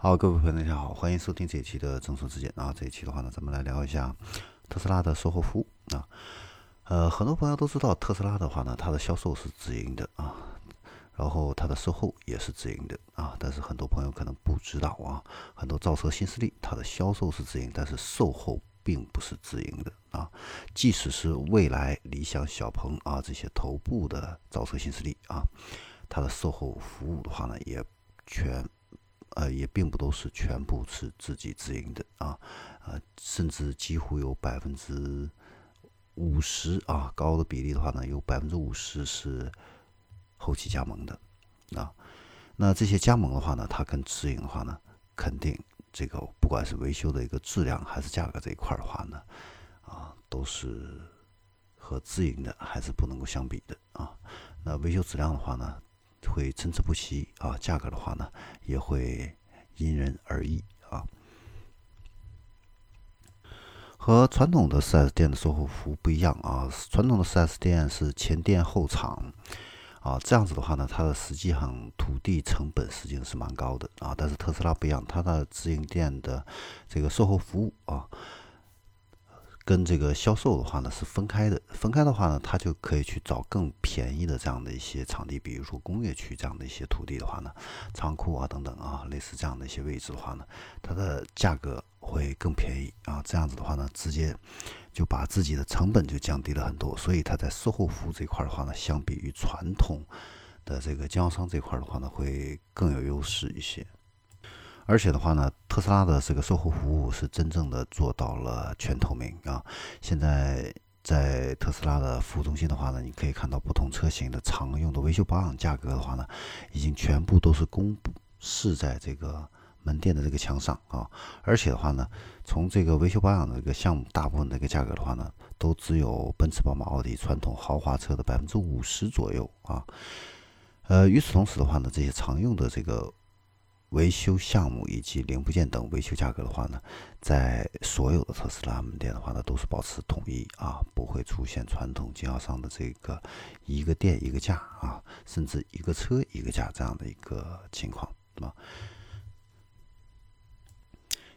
好，各位朋友，大家好，欢迎收听这一期的正说之见啊。这一期的话呢，咱们来聊一下特斯拉的售后服务啊。呃，很多朋友都知道特斯拉的话呢，它的销售是直营的啊，然后它的售后也是直营的啊。但是很多朋友可能不知道啊，很多造车新势力它的销售是直营，但是售后并不是直营的啊。即使是蔚来、理想、小鹏啊这些头部的造车新势力啊，它的售后服务的话呢，也全。呃，也并不都是全部是自己直营的啊，呃，甚至几乎有百分之五十啊，高的比例的话呢，有百分之五十是后期加盟的啊。那这些加盟的话呢，它跟直营的话呢，肯定这个不管是维修的一个质量还是价格这一块的话呢，啊，都是和自营的还是不能够相比的啊。那维修质量的话呢？会参差不齐啊，价格的话呢，也会因人而异啊。和传统的 4S 店的售后服务不一样啊，传统的 4S 店是前店后厂啊，这样子的话呢，它的实际上土地成本实际上是蛮高的啊。但是特斯拉不一样，它的直营店的这个售后服务啊。跟这个销售的话呢是分开的，分开的话呢，他就可以去找更便宜的这样的一些场地，比如说工业区这样的一些土地的话呢，仓库啊等等啊，类似这样的一些位置的话呢，它的价格会更便宜啊，这样子的话呢，直接就把自己的成本就降低了很多，所以它在售后服务这块的话呢，相比于传统的这个经销商这块的话呢，会更有优势一些。而且的话呢，特斯拉的这个售后服务是真正的做到了全透明啊！现在在特斯拉的服务中心的话呢，你可以看到不同车型的常用的维修保养价格的话呢，已经全部都是公布示在这个门店的这个墙上啊！而且的话呢，从这个维修保养的这个项目，大部分这个价格的话呢，都只有奔驰、宝马、奥迪传统豪华车的百分之五十左右啊！呃，与此同时的话呢，这些常用的这个。维修项目以及零部件等维修价格的话呢，在所有的特斯拉门店的话呢，都是保持统一啊，不会出现传统经销商的这个一个店一个价啊，甚至一个车一个价这样的一个情况，对吧？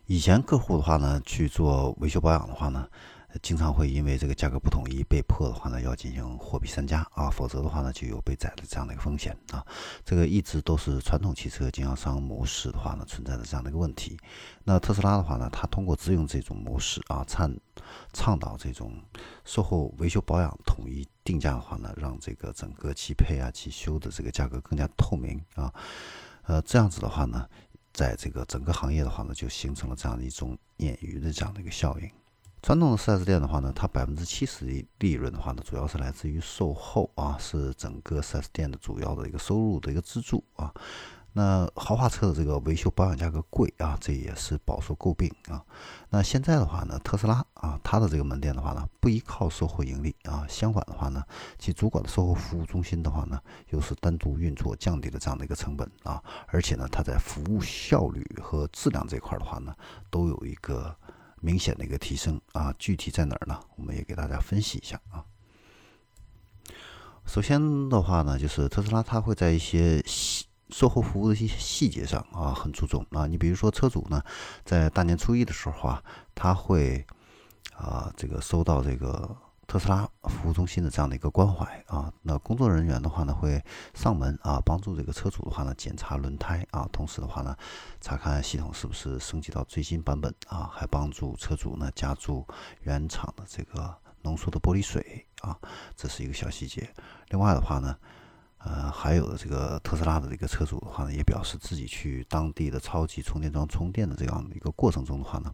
以前客户的话呢，去做维修保养的话呢。经常会因为这个价格不统一，被迫的话呢要进行货比三家啊，否则的话呢就有被宰的这样的一个风险啊。这个一直都是传统汽车经销商模式的话呢存在的这样的一个问题。那特斯拉的话呢，它通过自用这种模式啊，倡倡导这种售后维修保养统一定价的话呢，让这个整个汽配啊、汽修的这个价格更加透明啊。呃，这样子的话呢，在这个整个行业的话呢，就形成了这样的一种鲶鱼的这样的一个效应。传统的 4S 店的话呢，它百分之七十的利润的话呢，主要是来自于售后啊，是整个 4S 店的主要的一个收入的一个支柱啊。那豪华车的这个维修保养价格贵啊，这也是饱受诟病啊。那现在的话呢，特斯拉啊，它的这个门店的话呢，不依靠售后盈利啊，相反的话呢，其主管的售后服务中心的话呢，又是单独运作，降低了这样的一个成本啊。而且呢，它在服务效率和质量这块的话呢，都有一个。明显的一个提升啊，具体在哪儿呢？我们也给大家分析一下啊。首先的话呢，就是特斯拉它会在一些细售后服务的一些细节上啊很注重啊。你比如说车主呢，在大年初一的时候啊，他会啊这个收到这个。特斯拉服务中心的这样的一个关怀啊，那工作人员的话呢会上门啊帮助这个车主的话呢检查轮胎啊，同时的话呢查看系统是不是升级到最新版本啊，还帮助车主呢加注原厂的这个浓缩的玻璃水啊，这是一个小细节。另外的话呢。呃，还有的这个特斯拉的这个车主的话呢，也表示自己去当地的超级充电桩充电的这样的一个过程中的话呢，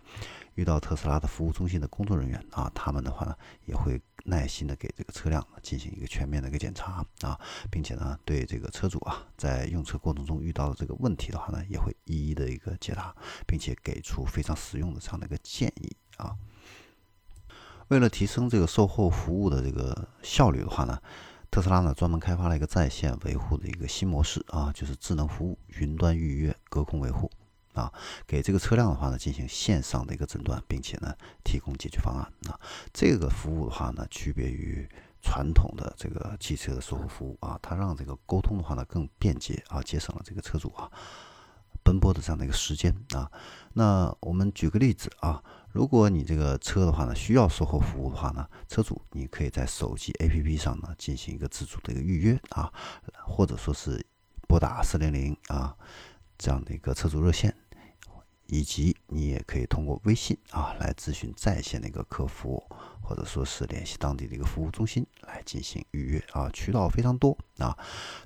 遇到特斯拉的服务中心的工作人员啊，他们的话呢，也会耐心的给这个车辆进行一个全面的一个检查啊，并且呢，对这个车主啊，在用车过程中遇到的这个问题的话呢，也会一一的一个解答，并且给出非常实用的这样的一个建议啊。为了提升这个售后服务的这个效率的话呢。特斯拉呢，专门开发了一个在线维护的一个新模式啊，就是智能服务、云端预约、隔空维护啊，给这个车辆的话呢，进行线上的一个诊断，并且呢，提供解决方案啊。这个服务的话呢，区别于传统的这个汽车的售后服务啊，它让这个沟通的话呢更便捷啊，节省了这个车主啊奔波的这样的一个时间啊。那我们举个例子啊，如果你这个车的话呢，需要售后服务的话呢，车主你可以在手机 APP 上呢进行一个自主的一个预约啊，或者说是拨打四零零啊这样的一个车主热线。以及你也可以通过微信啊来咨询在线的一个客服，或者说是联系当地的一个服务中心来进行预约啊，渠道非常多啊。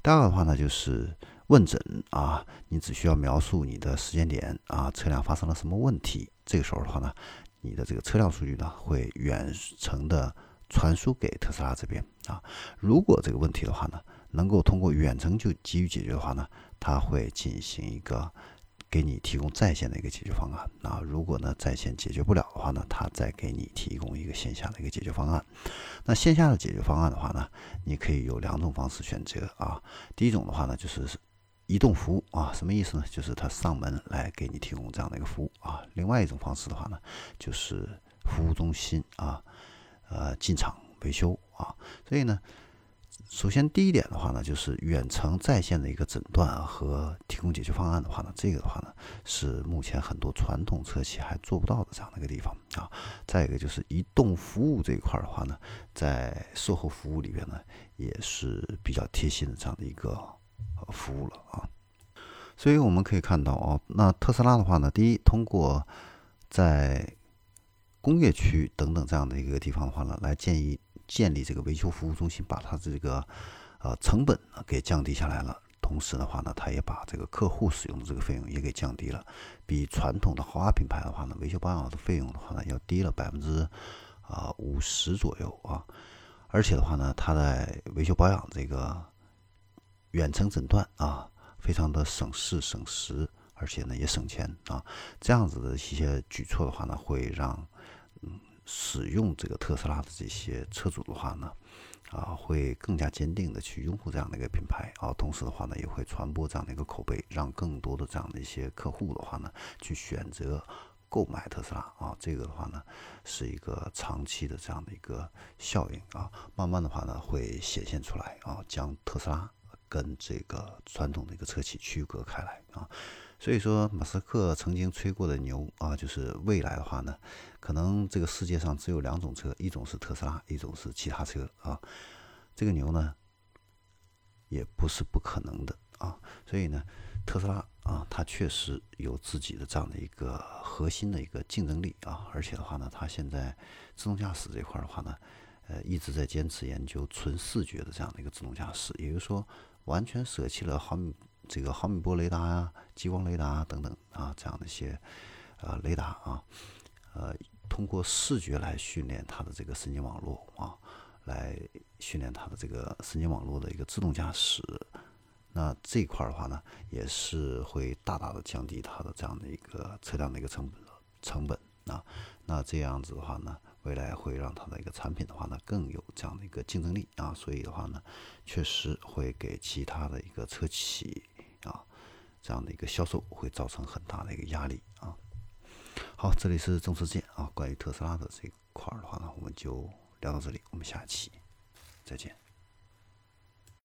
第二个的话呢，就是问诊啊，你只需要描述你的时间点啊，车辆发生了什么问题，这个时候的话呢，你的这个车辆数据呢会远程的传输给特斯拉这边啊。如果这个问题的话呢，能够通过远程就给予解决的话呢，它会进行一个。给你提供在线的一个解决方案啊，如果呢在线解决不了的话呢，他再给你提供一个线下的一个解决方案。那线下的解决方案的话呢，你可以有两种方式选择啊。第一种的话呢，就是移动服务啊，什么意思呢？就是他上门来给你提供这样的一个服务啊。另外一种方式的话呢，就是服务中心啊，呃进场维修啊。所以呢。首先，第一点的话呢，就是远程在线的一个诊断和提供解决方案的话呢，这个的话呢，是目前很多传统车企还做不到的这样的一个地方啊。再一个就是移动服务这一块的话呢，在售后服务里边呢，也是比较贴心的这样的一个服务了啊。所以我们可以看到啊，那特斯拉的话呢，第一，通过在工业区等等这样的一个地方的话呢，来建议。建立这个维修服务中心，把它这个呃成本给降低下来了。同时的话呢，它也把这个客户使用的这个费用也给降低了，比传统的豪华品牌的话呢，维修保养的费用的话呢，要低了百分之啊五十左右啊。而且的话呢，它在维修保养这个远程诊断啊，非常的省事省时，而且呢也省钱啊。这样子的一些举措的话呢，会让嗯。使用这个特斯拉的这些车主的话呢，啊，会更加坚定的去拥护这样的一个品牌啊，同时的话呢，也会传播这样的一个口碑，让更多的这样的一些客户的话呢，去选择购买特斯拉啊，这个的话呢，是一个长期的这样的一个效应啊，慢慢的话呢，会显现出来啊，将特斯拉跟这个传统的一个车企区隔开来啊。所以说，马斯克曾经吹过的牛啊，就是未来的话呢，可能这个世界上只有两种车，一种是特斯拉，一种是其他车啊。这个牛呢，也不是不可能的啊。所以呢，特斯拉啊，它确实有自己的这样的一个核心的一个竞争力啊。而且的话呢，它现在自动驾驶这块的话呢，呃，一直在坚持研究纯视觉的这样的一个自动驾驶，也就是说，完全舍弃了毫米。这个毫米波雷达呀、激光雷达等等啊，这样的一些呃雷达啊，呃，通过视觉来训练它的这个神经网络啊，来训练它的这个神经网络的一个自动驾驶。那这一块的话呢，也是会大大的降低它的这样的一个车辆的一个成本成本啊。那这样子的话呢？未来会让它的一个产品的话呢更有这样的一个竞争力啊，所以的话呢，确实会给其他的一个车企啊这样的一个销售会造成很大的一个压力啊。好，这里是正式见啊，关于特斯拉的这一块的话呢，我们就聊到这里，我们下期再见。